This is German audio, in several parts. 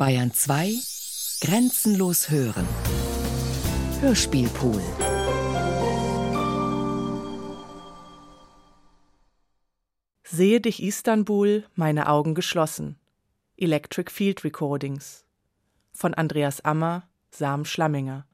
Bayern 2 Grenzenlos hören. Hörspielpool. Sehe dich Istanbul, meine Augen geschlossen. Electric Field Recordings. Von Andreas Ammer, Sam Schlamminger.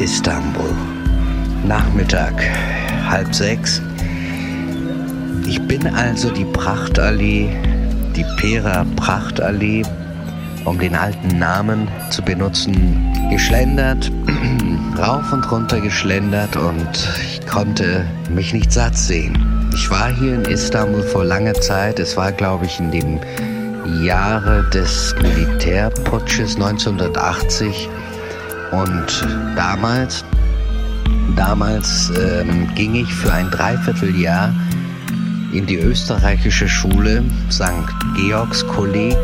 Istanbul. Nachmittag, halb sechs. Ich bin also die Prachtallee, die Pera Prachtallee, um den alten Namen zu benutzen, geschlendert, rauf und runter geschlendert und ich konnte mich nicht satt sehen. Ich war hier in Istanbul vor langer Zeit. Es war, glaube ich, in dem Jahre des Militärputsches 1980 und damals, damals ähm, ging ich für ein Dreivierteljahr in die österreichische Schule St. Georgs Kolleg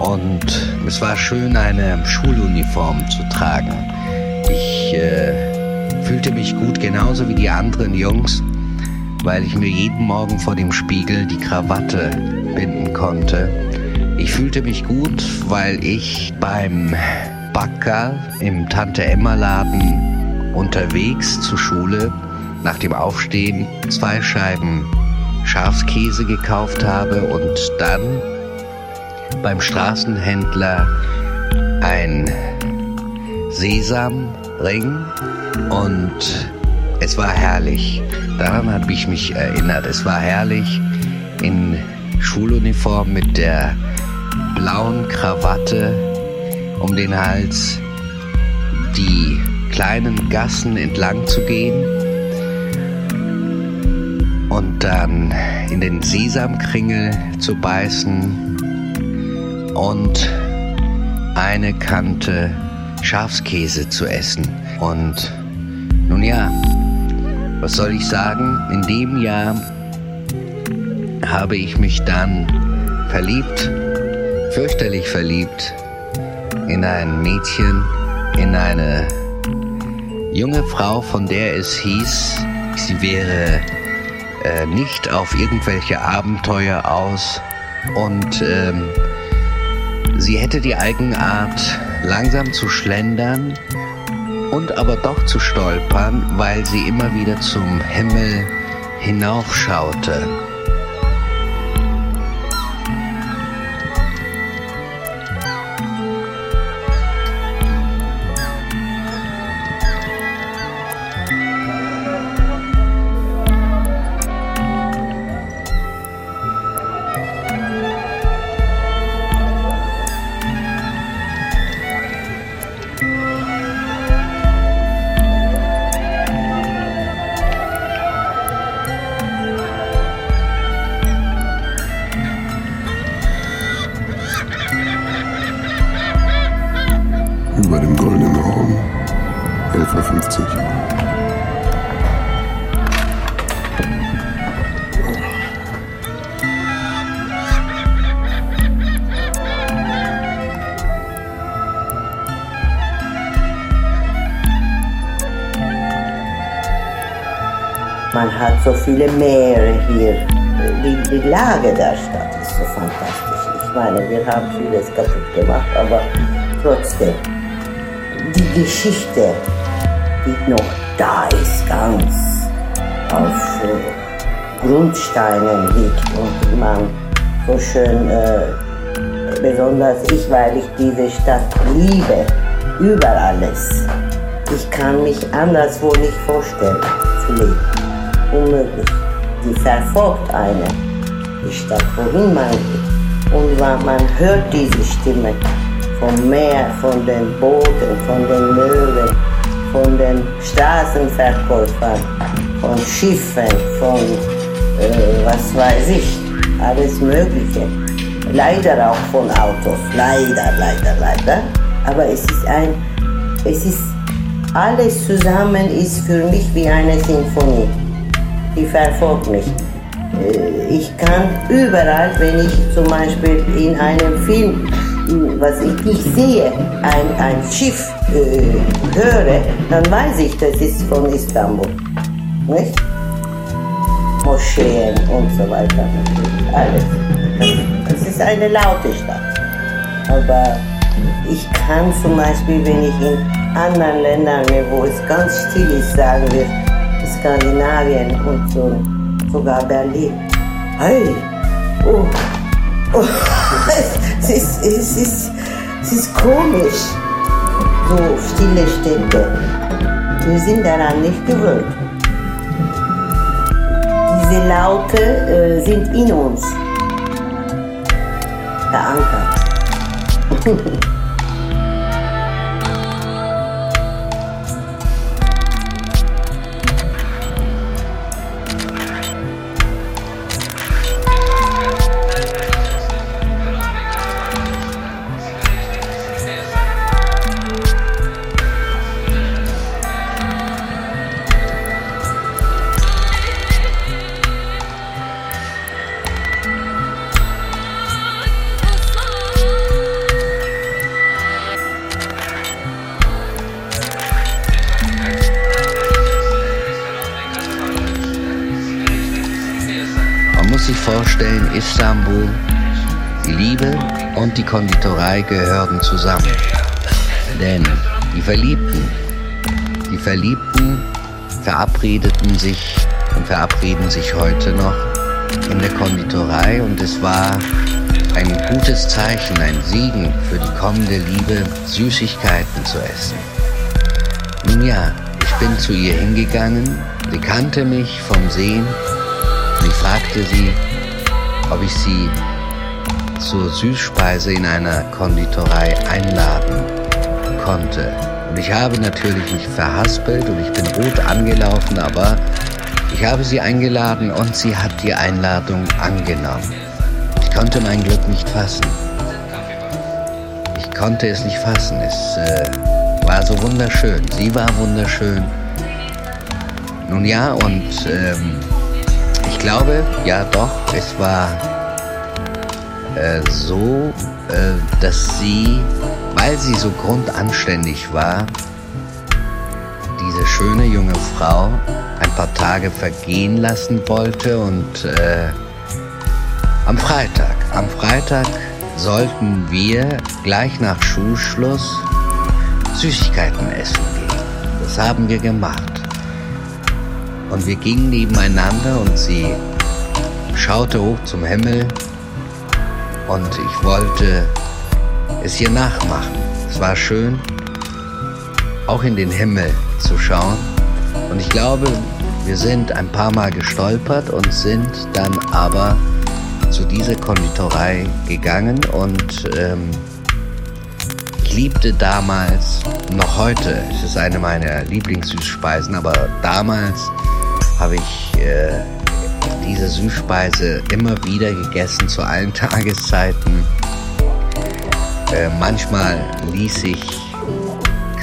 und es war schön, eine Schuluniform zu tragen. Ich äh, fühlte mich gut, genauso wie die anderen Jungs, weil ich mir jeden Morgen vor dem Spiegel die Krawatte binden konnte. Ich fühlte mich gut, weil ich beim Backerl im Tante-Emma-Laden unterwegs zur Schule nach dem Aufstehen zwei Scheiben Schafskäse gekauft habe und dann beim Straßenhändler ein Sesamring und es war herrlich. Daran habe ich mich erinnert. Es war herrlich in Schuluniform mit der blauen Krawatte um den Hals, die kleinen Gassen entlang zu gehen und dann in den Sesamkringel zu beißen und eine Kante Schafskäse zu essen. Und nun ja, was soll ich sagen? In dem Jahr habe ich mich dann verliebt, fürchterlich verliebt in ein Mädchen, in eine junge Frau, von der es hieß, sie wäre äh, nicht auf irgendwelche Abenteuer aus und ähm, sie hätte die Eigenart, langsam zu schlendern und aber doch zu stolpern, weil sie immer wieder zum Himmel hinaufschaute. So viele Meere hier. Die, die Lage der Stadt ist so fantastisch. Ich meine, wir haben vieles kaputt gemacht, aber trotzdem, die Geschichte, die noch da ist, ganz auf äh, Grundsteinen liegt und man so schön, äh, besonders ich, weil ich diese Stadt liebe, über alles. Ich kann mich anderswo nicht vorstellen zu leben. Unmöglich. Die verfolgt einen, die Stadt, wohin man geht. Und man hört diese Stimme vom Meer, von den Booten, von den Möwen, von den Straßenverkäufern, von Schiffen, von äh, was weiß ich, alles Mögliche. Leider auch von Autos, leider, leider, leider. Aber es ist ein, es ist, alles zusammen ist für mich wie eine Sinfonie. Die verfolgt mich. Äh, ich kann überall, wenn ich zum Beispiel in einem Film was ich nicht sehe, ein, ein Schiff äh, höre, dann weiß ich, das ist von Istanbul. Nicht? Moscheen und so weiter. Alles. Das ist eine laute Stadt. Aber ich kann zum Beispiel, wenn ich in anderen Ländern, wo es ganz still ist, sagen wir, Skandinavien und so, sogar Berlin. Hey, oh, oh. es, ist, es, ist, es ist komisch, so stille Städte. Wir sind daran nicht gewöhnt. Diese Laute äh, sind in uns verankert. die Konditorei gehörten zusammen. Denn die Verliebten, die Verliebten verabredeten sich und verabreden sich heute noch in der Konditorei und es war ein gutes Zeichen, ein Segen für die kommende Liebe, Süßigkeiten zu essen. Nun ja, ich bin zu ihr hingegangen, sie kannte mich vom Sehen und ich fragte sie, ob ich sie zur Süßspeise in einer Konditorei einladen konnte. Und ich habe natürlich mich verhaspelt und ich bin rot angelaufen, aber ich habe sie eingeladen und sie hat die Einladung angenommen. Ich konnte mein Glück nicht fassen. Ich konnte es nicht fassen. Es äh, war so wunderschön. Sie war wunderschön. Nun ja, und ähm, ich glaube, ja doch, es war äh, so, äh, dass sie, weil sie so grundanständig war, diese schöne junge Frau ein paar Tage vergehen lassen wollte und äh, am Freitag, am Freitag sollten wir gleich nach Schulschluss Süßigkeiten essen gehen. Das haben wir gemacht. Und wir gingen nebeneinander und sie schaute hoch zum Himmel und ich wollte es ihr nachmachen. Es war schön, auch in den Himmel zu schauen. Und ich glaube, wir sind ein paar Mal gestolpert und sind dann aber zu dieser Konditorei gegangen und ähm, ich liebte damals, noch heute, es ist eine meiner Lieblingssüßspeisen, aber damals habe ich äh, diese Süßspeise immer wieder gegessen zu allen Tageszeiten. Äh, manchmal ließ ich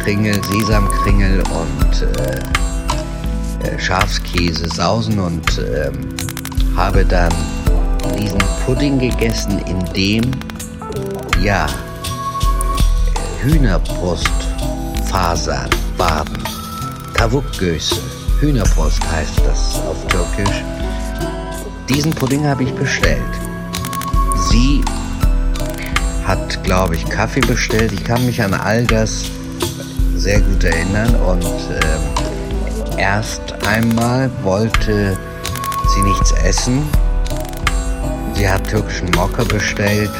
Kringel, Sesamkringel und äh, äh Schafskäse sausen und ähm, habe dann diesen Pudding gegessen, in dem ja Hühnerbrustfasern waren, Tavukgöse Hühnerbrust heißt das auf Türkisch. Diesen Pudding habe ich bestellt. Sie hat, glaube ich, Kaffee bestellt. Ich kann mich an all das sehr gut erinnern und äh, erst einmal wollte sie nichts essen. Sie hat türkischen Mocker bestellt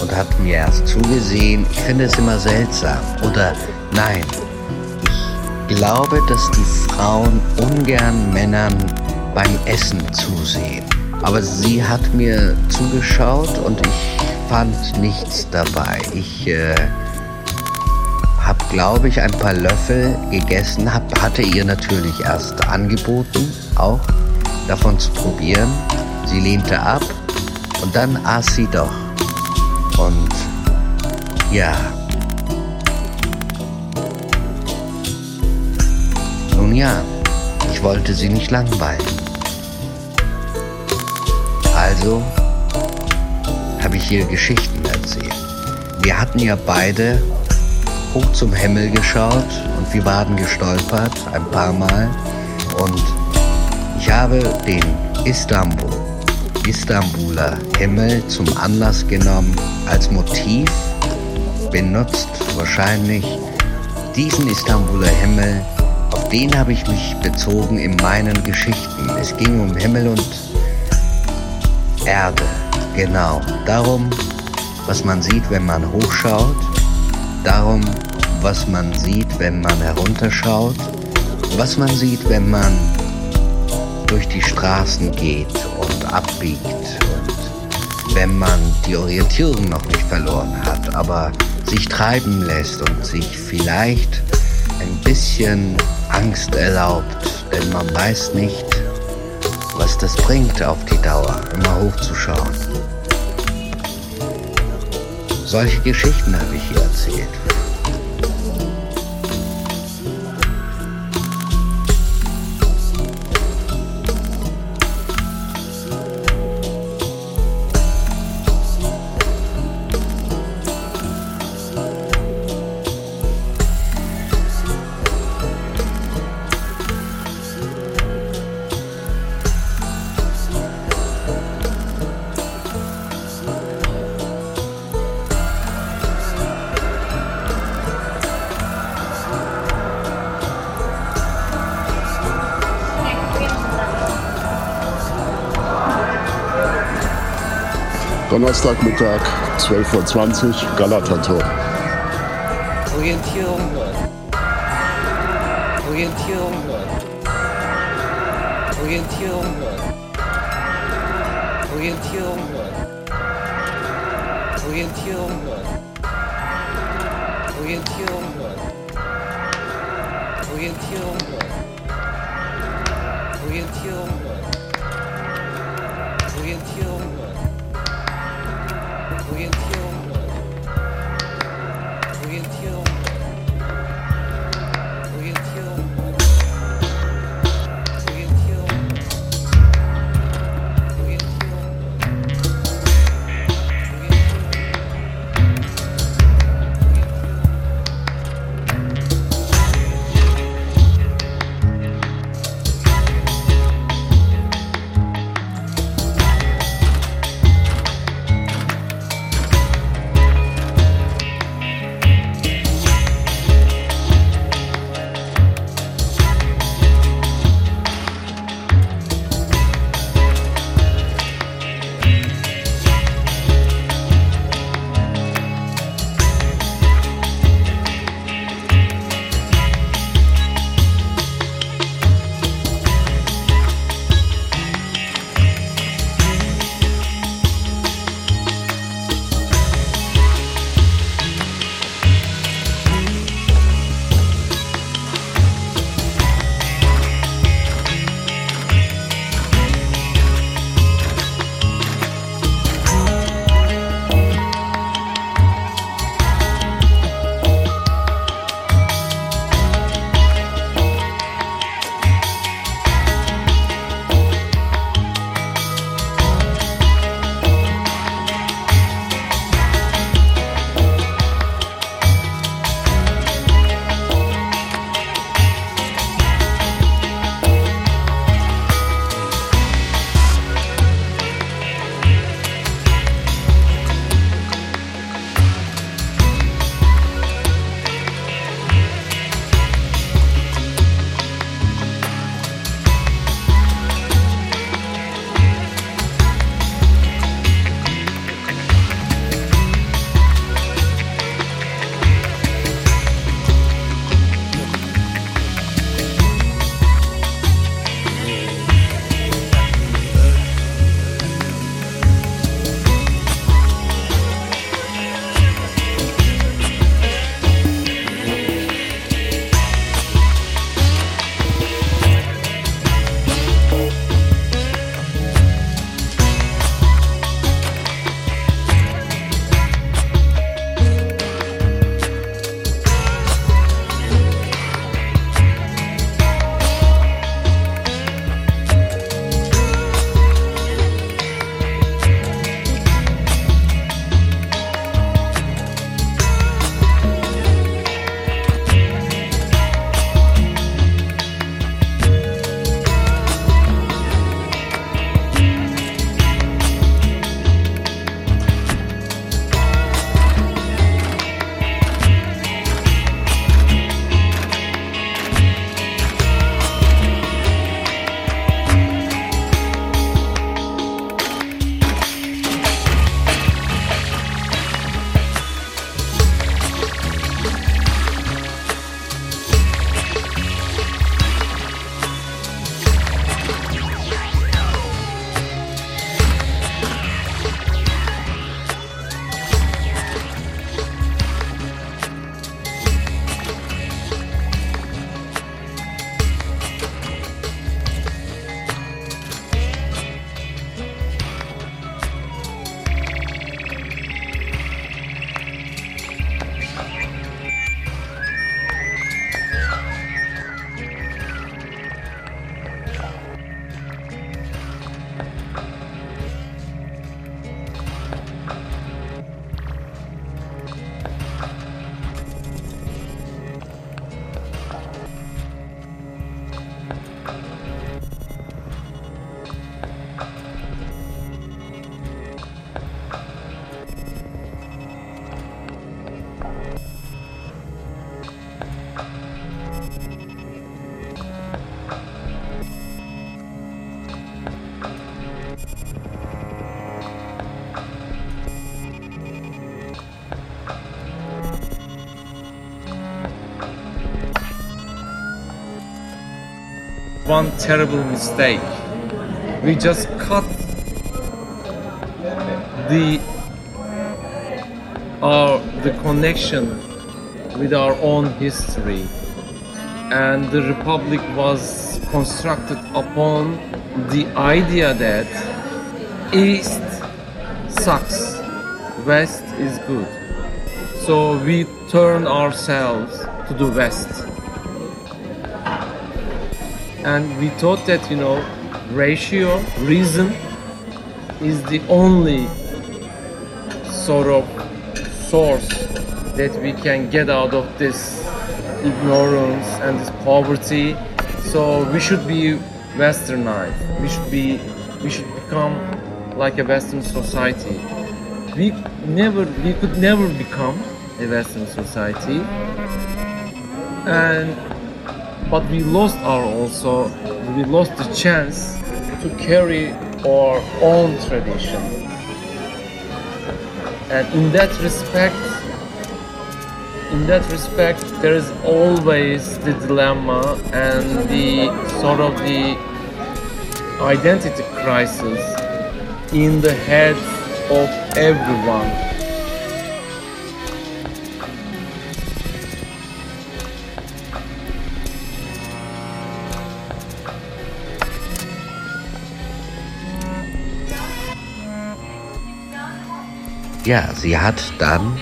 und hat mir erst zugesehen. Ich finde es immer seltsam. Oder nein, ich glaube, dass die Frauen ungern Männern beim Essen zusehen. Aber sie hat mir zugeschaut und ich fand nichts dabei. Ich äh, habe, glaube ich, ein paar Löffel gegessen, hab, hatte ihr natürlich erst angeboten, auch davon zu probieren. Sie lehnte ab und dann aß sie doch. Und ja. Nun ja, ich wollte sie nicht langweilen. Also habe ich ihr Geschichten erzählt. Wir hatten ja beide hoch zum Himmel geschaut und wir waren gestolpert ein paar Mal. Und ich habe den Istanbul, Istanbuler Himmel zum Anlass genommen, als Motiv benutzt wahrscheinlich diesen Istanbuler Himmel, auf den habe ich mich bezogen in meinen Geschichten. Es ging um Himmel und Erde, genau. Darum, was man sieht, wenn man hochschaut, darum, was man sieht, wenn man herunterschaut, was man sieht, wenn man durch die Straßen geht und abbiegt und wenn man die Orientierung noch nicht verloren hat, aber sich treiben lässt und sich vielleicht ein bisschen Angst erlaubt, denn man weiß nicht, was das bringt auf die Dauer, immer hochzuschauen. Solche Geschichten habe ich hier erzählt. Donnerstagmittag, 12.20 Uhr, Galatator. Orientierung. Orientierung. Orientierung. Orientierung. Orientierung. Orientierung. Orientierung. Orientierung. Orientierung. One terrible mistake. We just cut the our the connection with our own history. And the republic was constructed upon the idea that east sucks west is good. So we turn ourselves to the west and we thought that you know ratio reason is the only sort of source that we can get out of this ignorance and this poverty. So we should be westernized. We should be we should become like a western society. We never we could never become a western society. And but we lost our also we lost the chance to carry our own tradition. And in that respect in that respect there is always the dilemma and the sort of the identity crisis in the heads of everyone Ja, sie hat dann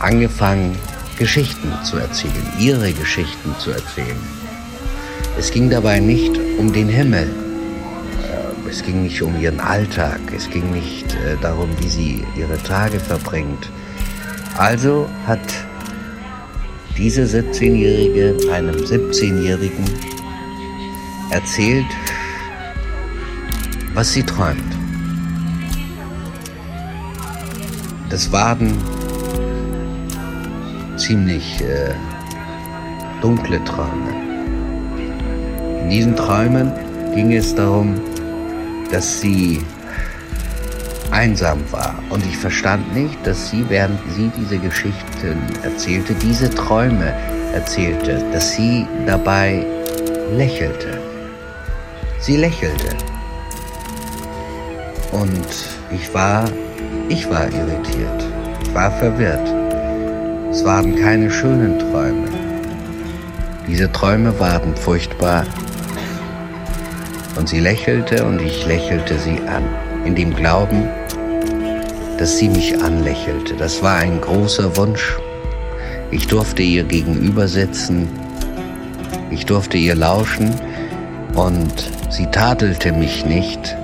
angefangen, Geschichten zu erzählen, ihre Geschichten zu erzählen. Es ging dabei nicht um den Himmel, äh, es ging nicht um ihren Alltag, es ging nicht äh, darum, wie sie ihre Tage verbringt. Also hat diese 17-Jährige einem 17-Jährigen erzählt, was sie träumt. Das waren ziemlich äh, dunkle Träume. In diesen Träumen ging es darum, dass sie einsam war. Und ich verstand nicht, dass sie, während sie diese Geschichten erzählte, diese Träume erzählte, dass sie dabei lächelte. Sie lächelte. Und ich war, ich war irritiert. War verwirrt. Es waren keine schönen Träume. Diese Träume waren furchtbar. Und sie lächelte und ich lächelte sie an, in dem Glauben, dass sie mich anlächelte. Das war ein großer Wunsch. Ich durfte ihr gegenüber sitzen, ich durfte ihr lauschen und sie tadelte mich nicht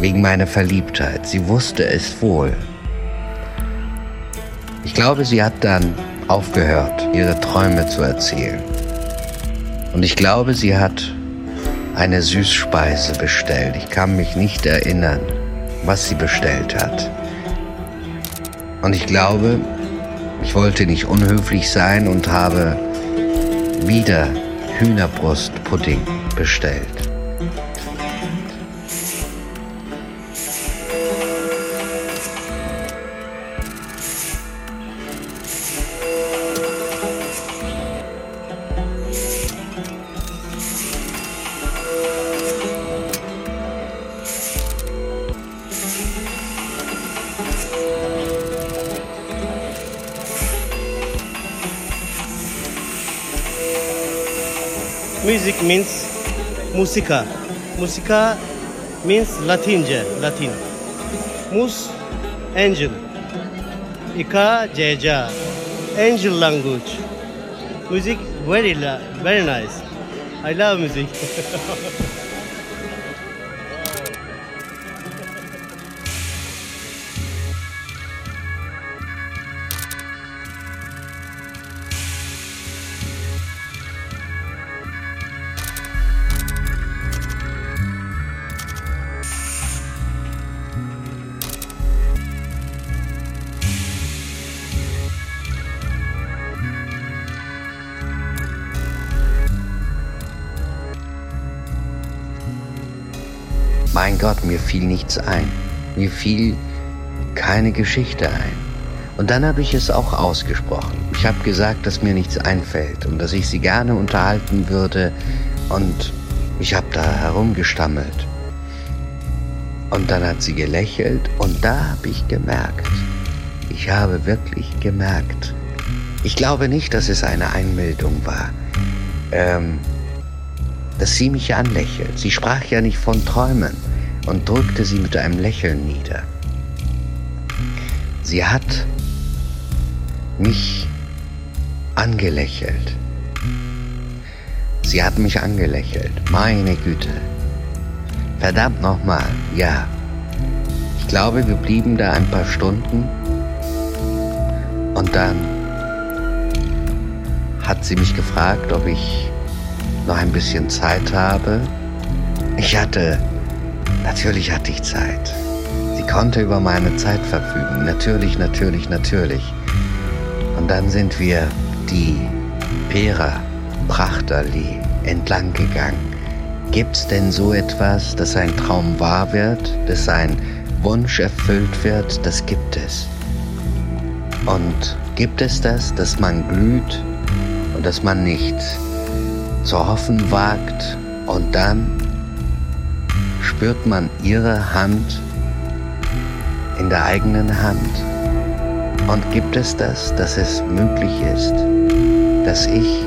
wegen meiner Verliebtheit. Sie wusste es wohl. Ich glaube, sie hat dann aufgehört, ihre Träume zu erzählen. Und ich glaube, sie hat eine Süßspeise bestellt. Ich kann mich nicht erinnern, was sie bestellt hat. Und ich glaube, ich wollte nicht unhöflich sein und habe wieder Hühnerbrustpudding bestellt. Music means musica. Musica means Latince, Latin. Mus, angel. Ika, jeja, angel language. Music very, very nice. I love music. Gott, mir fiel nichts ein. Mir fiel keine Geschichte ein. Und dann habe ich es auch ausgesprochen. Ich habe gesagt, dass mir nichts einfällt und dass ich sie gerne unterhalten würde. Und Ich habe da herumgestammelt. Und dann hat sie gelächelt und da habe ich gemerkt, ich habe wirklich gemerkt, ich glaube nicht, dass es eine Einbildung war, ähm, dass sie mich anlächelt. Sie sprach ja nicht von Träumen und drückte sie mit einem Lächeln nieder. Sie hat mich angelächelt. Sie hat mich angelächelt. Meine Güte. Verdammt nochmal, ja. Ich glaube, wir blieben da ein paar Stunden und dann hat sie mich gefragt, ob ich noch ein bisschen Zeit habe. Ich hatte, natürlich hatte ich Zeit. Sie konnte über meine Zeit verfügen. Natürlich, natürlich, natürlich. Und dann sind wir die Pera Prachtallee entlang gegangen. Gibt's denn so etwas, dass ein Traum wahr wird, dass ein Wunsch erfüllt wird? Das gibt es. Und gibt es das, dass man glüht und dass man nicht zu hoffen wagt und dann spürt man ihre Hand in der eigenen Hand? Und gibt es das, dass es möglich ist, dass ich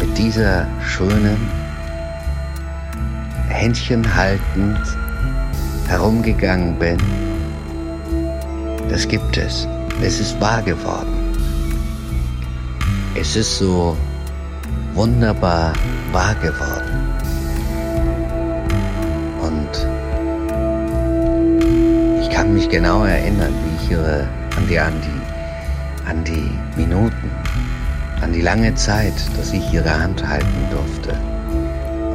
mit dieser schönen, Händchen haltend herumgegangen bin? Das gibt es. Es ist wahr geworden. Es ist so wunderbar wahr geworden. Genau erinnern, wie ich ihre, an, die, an, die, an die Minuten, an die lange Zeit, dass ich ihre Hand halten durfte.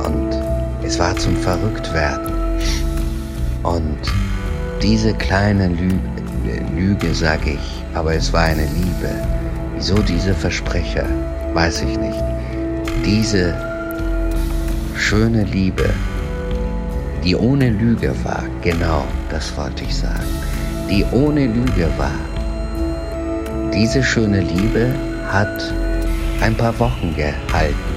Und es war zum Verrücktwerden. Und diese kleine Lüge, Lüge sage ich, aber es war eine Liebe. Wieso diese Versprecher? Weiß ich nicht. Diese schöne Liebe, die ohne Lüge war, genau das wollte ich sagen, die ohne Lüge war. Diese schöne Liebe hat ein paar Wochen gehalten.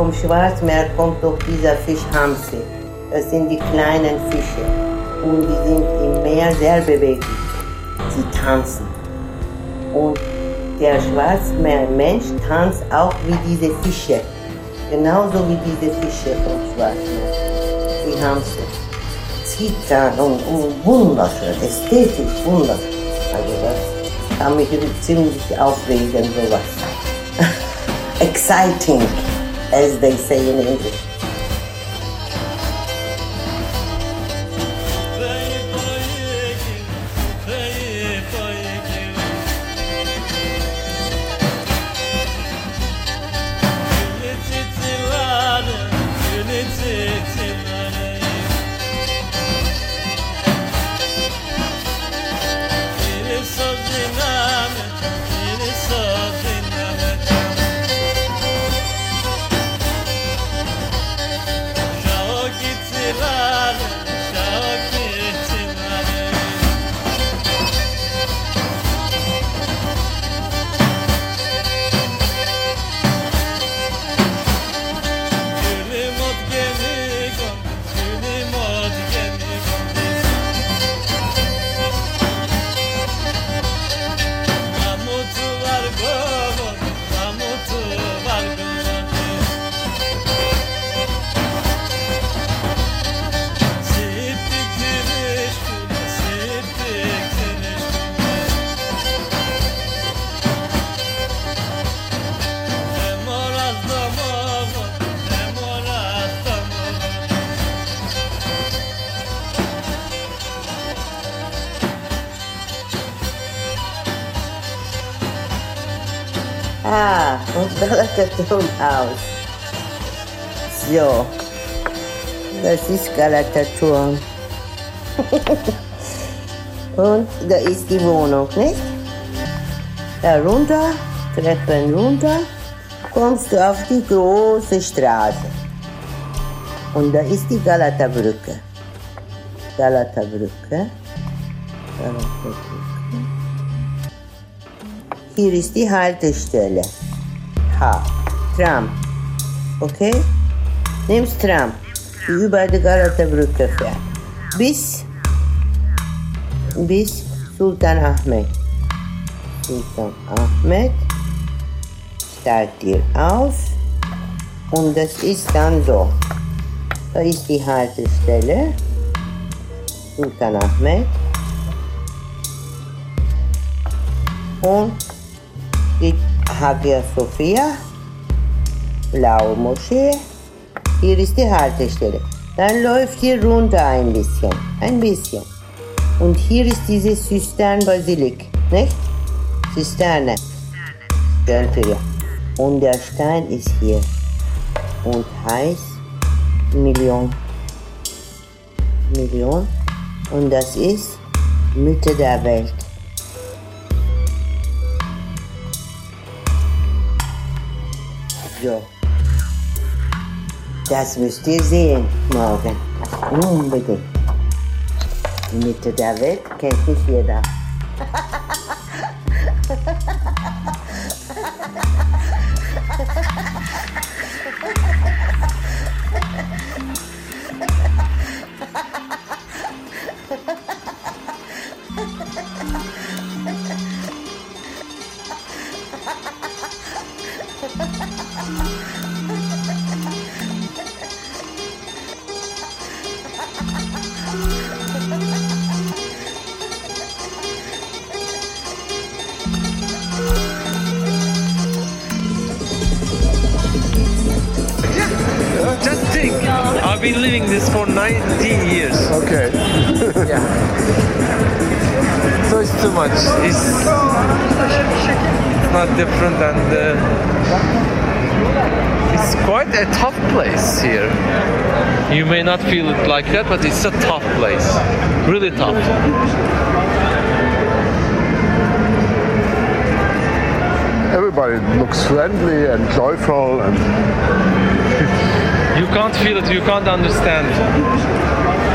Vom Schwarzmeer kommt doch dieser Fisch Hamse. Das sind die kleinen Fische. Und die sind im Meer sehr beweglich. Sie tanzen. Und der Schwarzmeermensch tanzt auch wie diese Fische. Genauso wie diese Fische vom Schwarzmeer. Die Hamse. Zittern und, und wunderschön, ästhetisch wunderschön. Also das kann mich ziemlich aufregen, sowas. Exciting as they say in English. Galataturnhaus. So, das ist Galatatürn. Und da ist die Wohnung, nicht? Da runter, Treppen runter, kommst du auf die große Straße. Und da ist die Galata-Brücke. Galata-Brücke. Galata-Brücke. Hier ist die Haltestelle. Tram. Okay? Nimmst Tram, die über die Galata-Brücke fährt. Bis, bis Sultan Ahmed. Sultan Ahmed steigt hier aus und das ist dann so. Da ist die Haltestelle Sultan Ahmed und die Hagia Sophia, blaue Moschee. Hier ist die Haltestelle. Dann läuft hier runter ein bisschen, ein bisschen. Und hier ist diese Zisternbasilik, nicht? Zisterne. Schön Und der Stein ist hier und heißt Million. Million. Und das ist Mitte der Welt. So. Das müsst ihr sehen morgen. Unbedingt. Die Mitte der Welt kennt nicht jeder. living this for 19 years. Okay. Yeah. So it's too much. It's not different and uh, it's quite a tough place here. You may not feel it like that, but it's a tough place. Really tough. Everybody looks friendly and joyful and You can't feel it, you can't understand.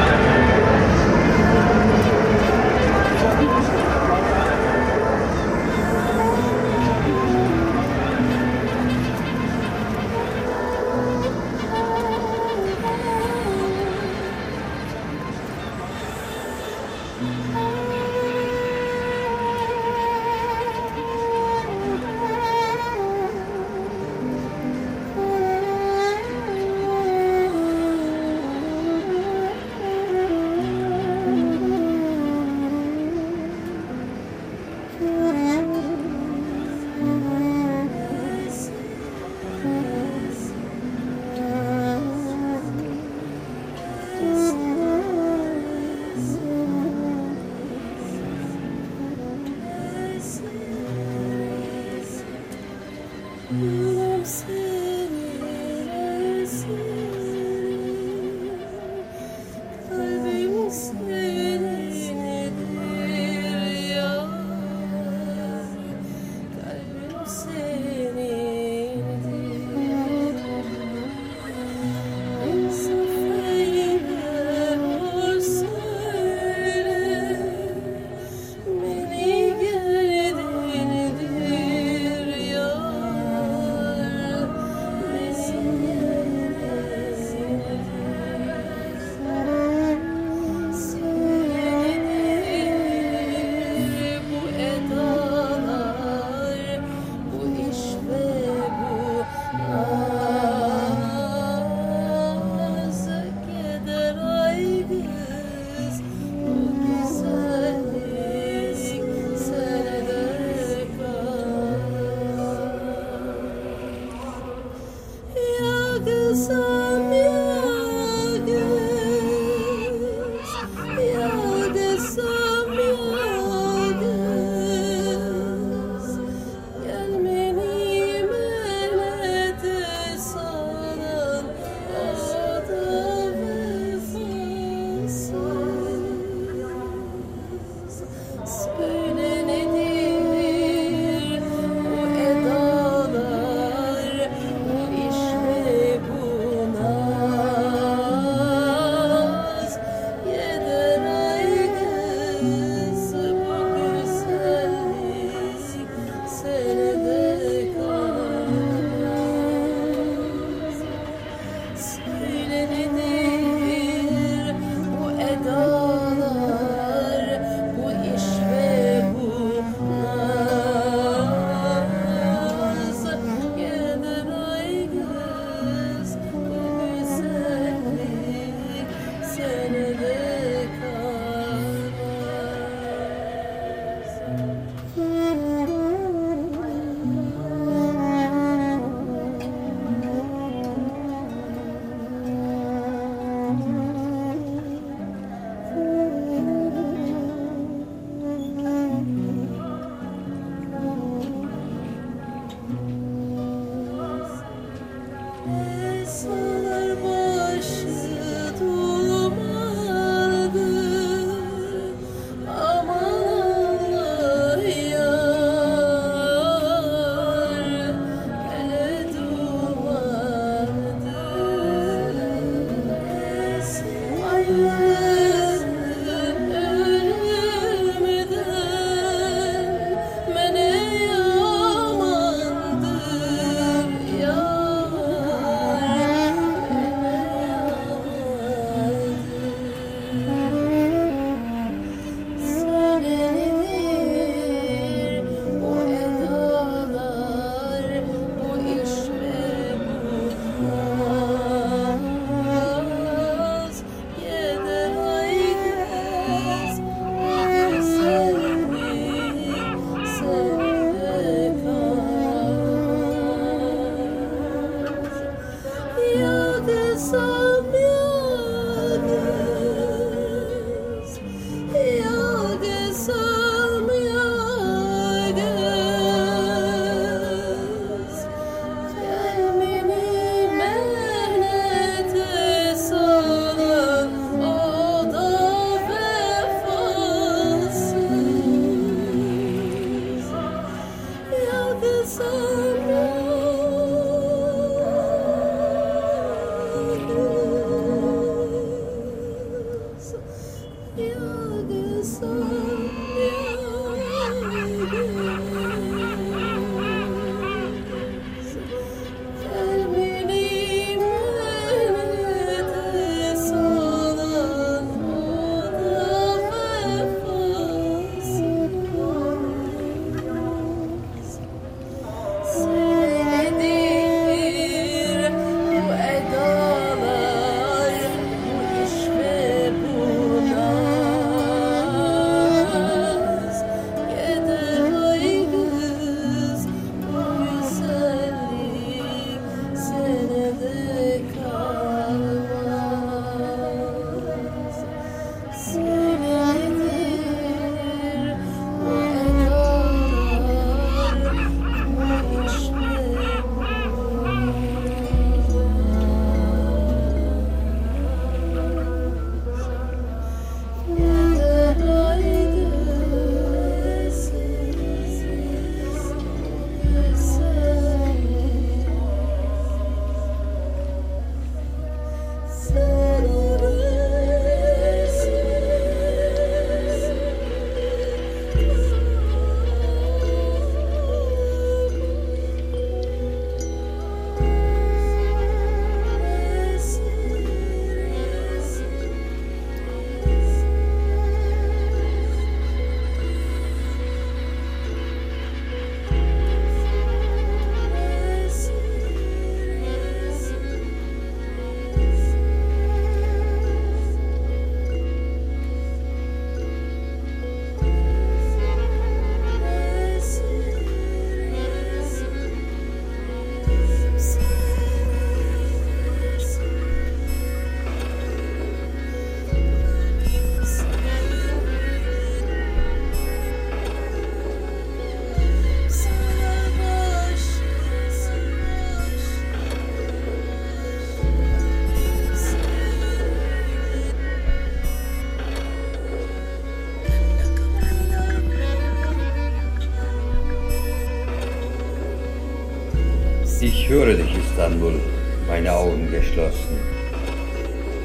Ich höre dich, Istanbul, meine Augen geschlossen.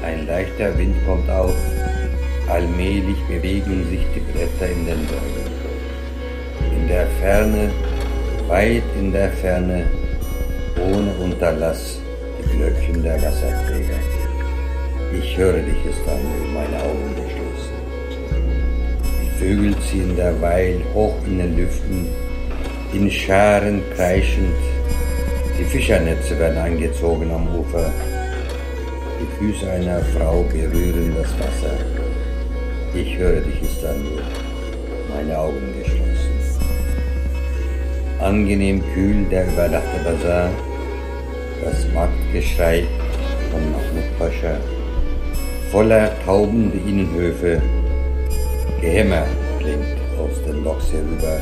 Ein leichter Wind kommt auf, allmählich bewegen sich die Blätter in den Bäumen. In der Ferne, weit in der Ferne, ohne Unterlass, die Glöckchen der Wasserträger. Ich höre dich, Istanbul, meine Augen geschlossen. Die Vögel ziehen derweil hoch in den Lüften, in Scharen kreischend, Fischernetze werden angezogen am Ufer. Die Füße einer Frau berühren das Wasser. Ich höre dich, Istanbul, meine Augen geschlossen. Angenehm kühl der überdachte Bazar, das Marktgeschrei von Mahmoud Pascha, voller taubende Innenhöfe, Gehämmer klingt aus den Loks herüber,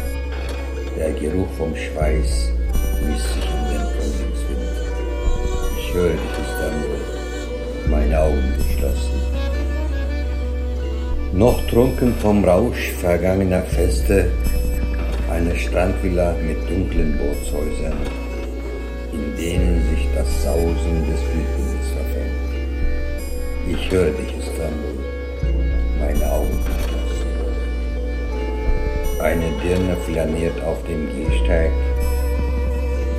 der Geruch vom Schweiß misst sich. Ich höre dich, Istanbul, meine Augen geschlossen. Noch trunken vom Rausch vergangener Feste, eine Strandvilla mit dunklen Bootshäusern, in denen sich das Sausen des Flutwindes verfängt. Ich höre dich, Istanbul, meine Augen geschlossen. Eine Dirne flaniert auf dem Gehsteig,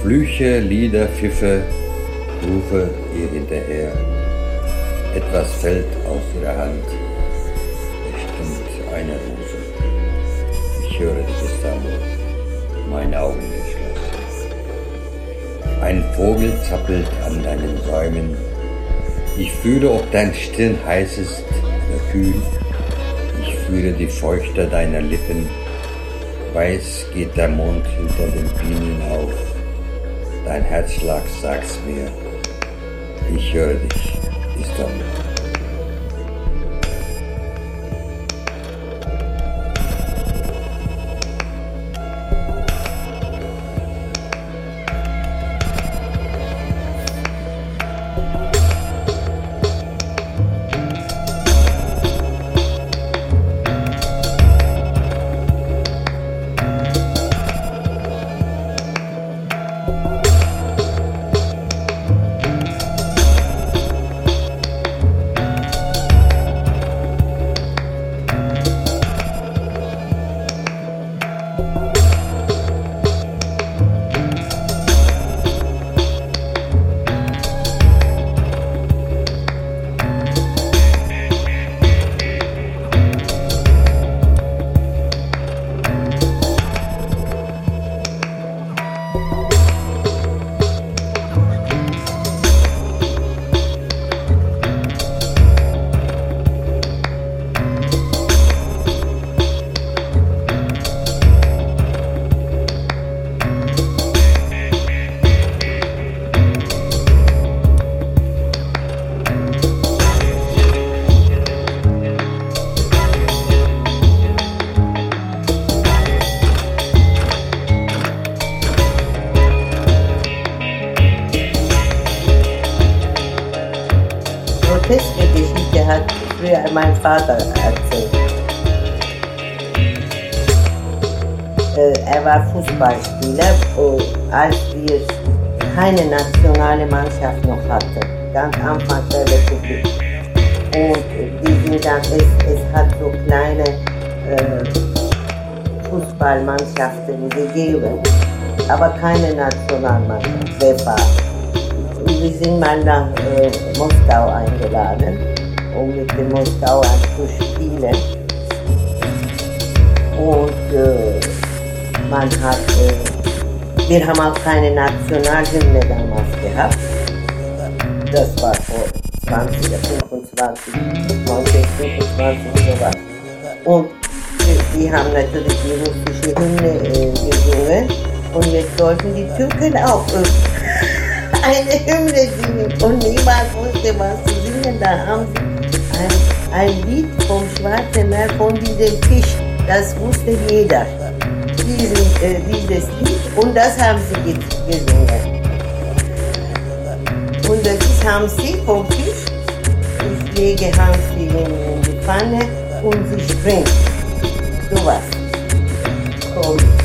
Flüche, Lieder, Pfiffe, rufe ihr hinterher. Etwas fällt aus ihrer Hand. Es stimmt eine Rose. Ich höre dich, Istanbul, meine Augen geschlossen. Ein Vogel zappelt an deinen Säumen. Ich fühle, ob dein Stirn heiß ist oder kühl. Ich fühle die Feuchte deiner Lippen. Weiß geht der Mond hinter den Pinien auf. Dein Herzschlag sagt's mir. Ich höre dich, Istanbul. Vater erzählt. Äh, er war Fußballspieler, als wir keine nationale Mannschaft noch hatten, ganz Anfang der Republik. Und die sind dann, es, es hat so kleine äh, Fußballmannschaften gegeben, aber keine Nationalmannschaft, wir sind mal nach äh, Moskau eingeladen, mit den Moskauern zu spielen. Und äh, man hat, äh, wir haben auch keine Nationalhymne damals gehabt. Das war vor 20, 25, 1925 sowas. Und die, die haben natürlich die russische Hymne äh, gesungen und jetzt sollten die Türken auch äh, eine Hymne singen und niemand wusste, was sie singen. Da haben sie ein, Lied vom Schwarzen Meer von diesem Fisch, das wusste jeder. Diesen, äh, dieses Lied und das haben sie ge- gesungen. Und das ist, haben sie vom Fisch, ich lege haben sie in, die Pfanne und sie springt. So was. Komisches.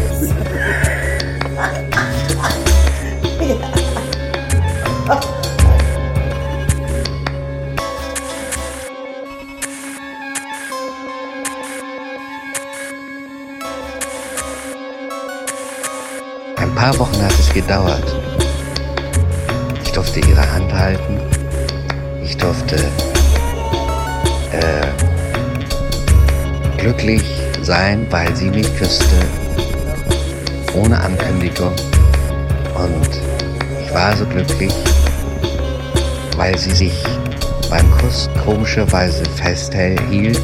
Paar Wochen hat es gedauert. Ich durfte ihre Hand halten. Ich durfte äh, glücklich sein, weil sie mich küsste. Ohne Ankündigung. Und ich war so glücklich, weil sie sich beim Kuss komischerweise festhielt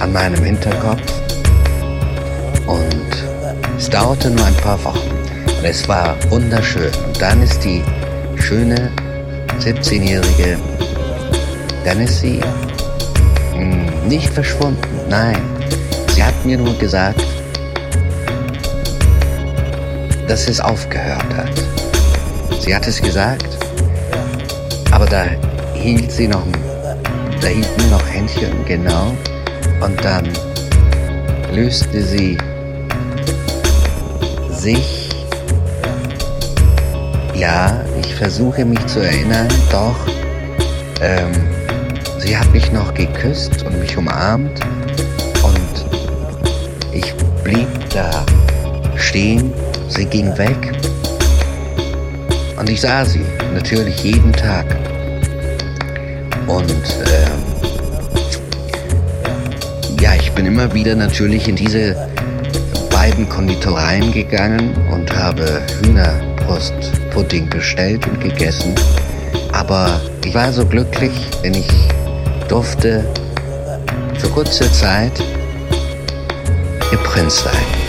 an meinem Hinterkopf. Und es dauerte nur ein paar Wochen. Und es war wunderschön. Und dann ist die schöne 17-jährige, dann ist sie mh, nicht verschwunden. Nein, sie hat mir nur gesagt, dass es aufgehört hat. Sie hat es gesagt, aber da hielt sie noch, da hielten noch Händchen, genau. Und dann löste sie sich. Ja, ich versuche mich zu erinnern, doch ähm, sie hat mich noch geküsst und mich umarmt und ich blieb da stehen. Sie ging weg und ich sah sie natürlich jeden Tag. Und ähm, ja, ich bin immer wieder natürlich in diese beiden Konditoreien gegangen und habe Hühnerbrustpudding bestellt und gegessen. Aber ich war so glücklich, denn ich durfte für kurze Zeit ihr Prinz sein.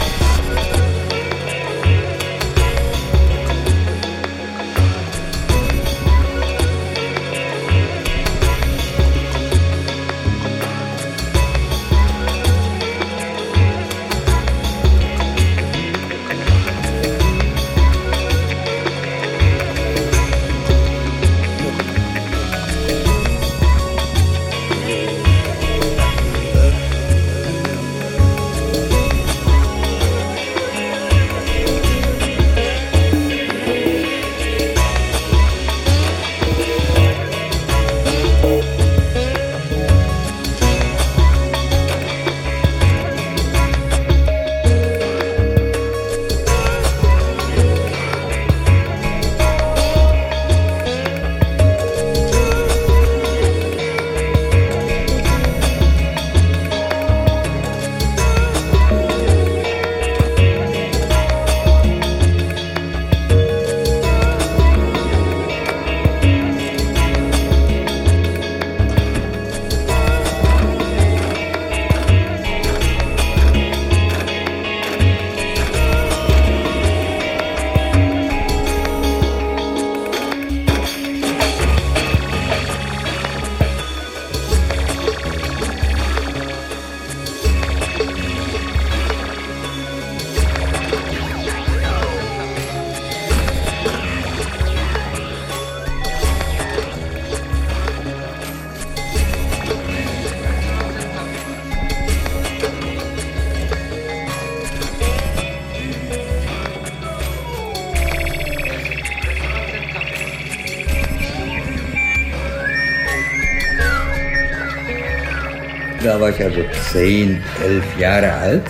10, 11 Jahre alt.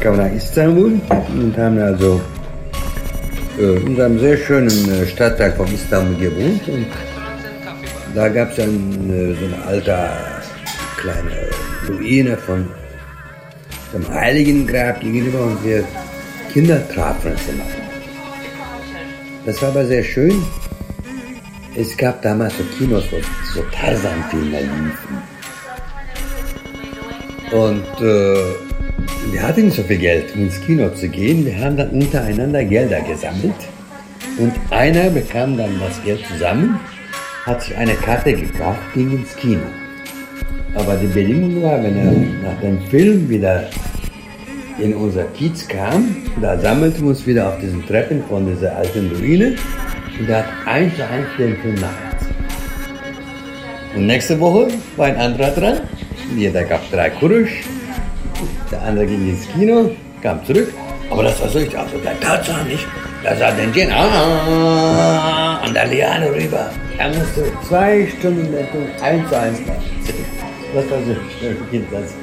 Kamen wir nach Istanbul und haben also äh, in einem sehr schönen äh, Stadtteil von Istanbul gewohnt. Und da gab es dann äh, so eine alte kleine Ruine von dem Heiligengrab gegenüber und wir Kinder trafen uns immer. Das war aber sehr schön. Es gab damals so Kinos, wo so Tarzan-Filme liefen. Und äh, wir hatten nicht so viel Geld, um ins Kino zu gehen. Wir haben dann untereinander Gelder gesammelt. Und einer bekam dann das Geld zusammen, hat sich eine Karte gekauft, ging ins Kino. Aber die Bedingung war, wenn er nach dem Film wieder in unser Kiez kam, da sammelten wir uns wieder auf diesen Treppen von dieser alten Ruine und er hat eins zu eins den Film nachher. Und nächste Woche war ein anderer dran. Jeder gab drei Kurusch. Der andere ging ins Kino, kam zurück. Aber das war so, ich also der Tarzan nicht. Da sagt Entchen, ah, an der Liane rüber. Da musst du zwei Stunden eins zu eins machen. Das war so, Kind, das.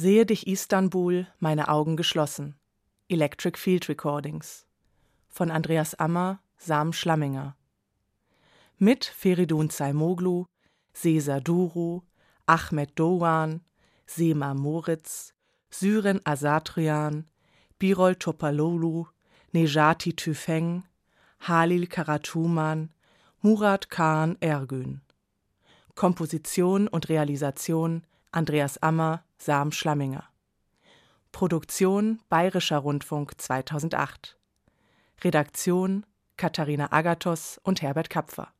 Sehe dich Istanbul, meine Augen geschlossen. Electric Field Recordings. Von Andreas Ammer, Sam Schlamminger. Mit Feridun Zaimoglu, Sesa Duru, Ahmed Doan, Sema Moritz, Syren Asatrian, Birol Topalolu, Nejati Tüfeng, Halil Karatuman, Murat Khan Ergün. Komposition und Realisation Andreas Ammer, Sam Schlamminger. Produktion Bayerischer Rundfunk 2008. Redaktion Katharina Agathos und Herbert Kapfer.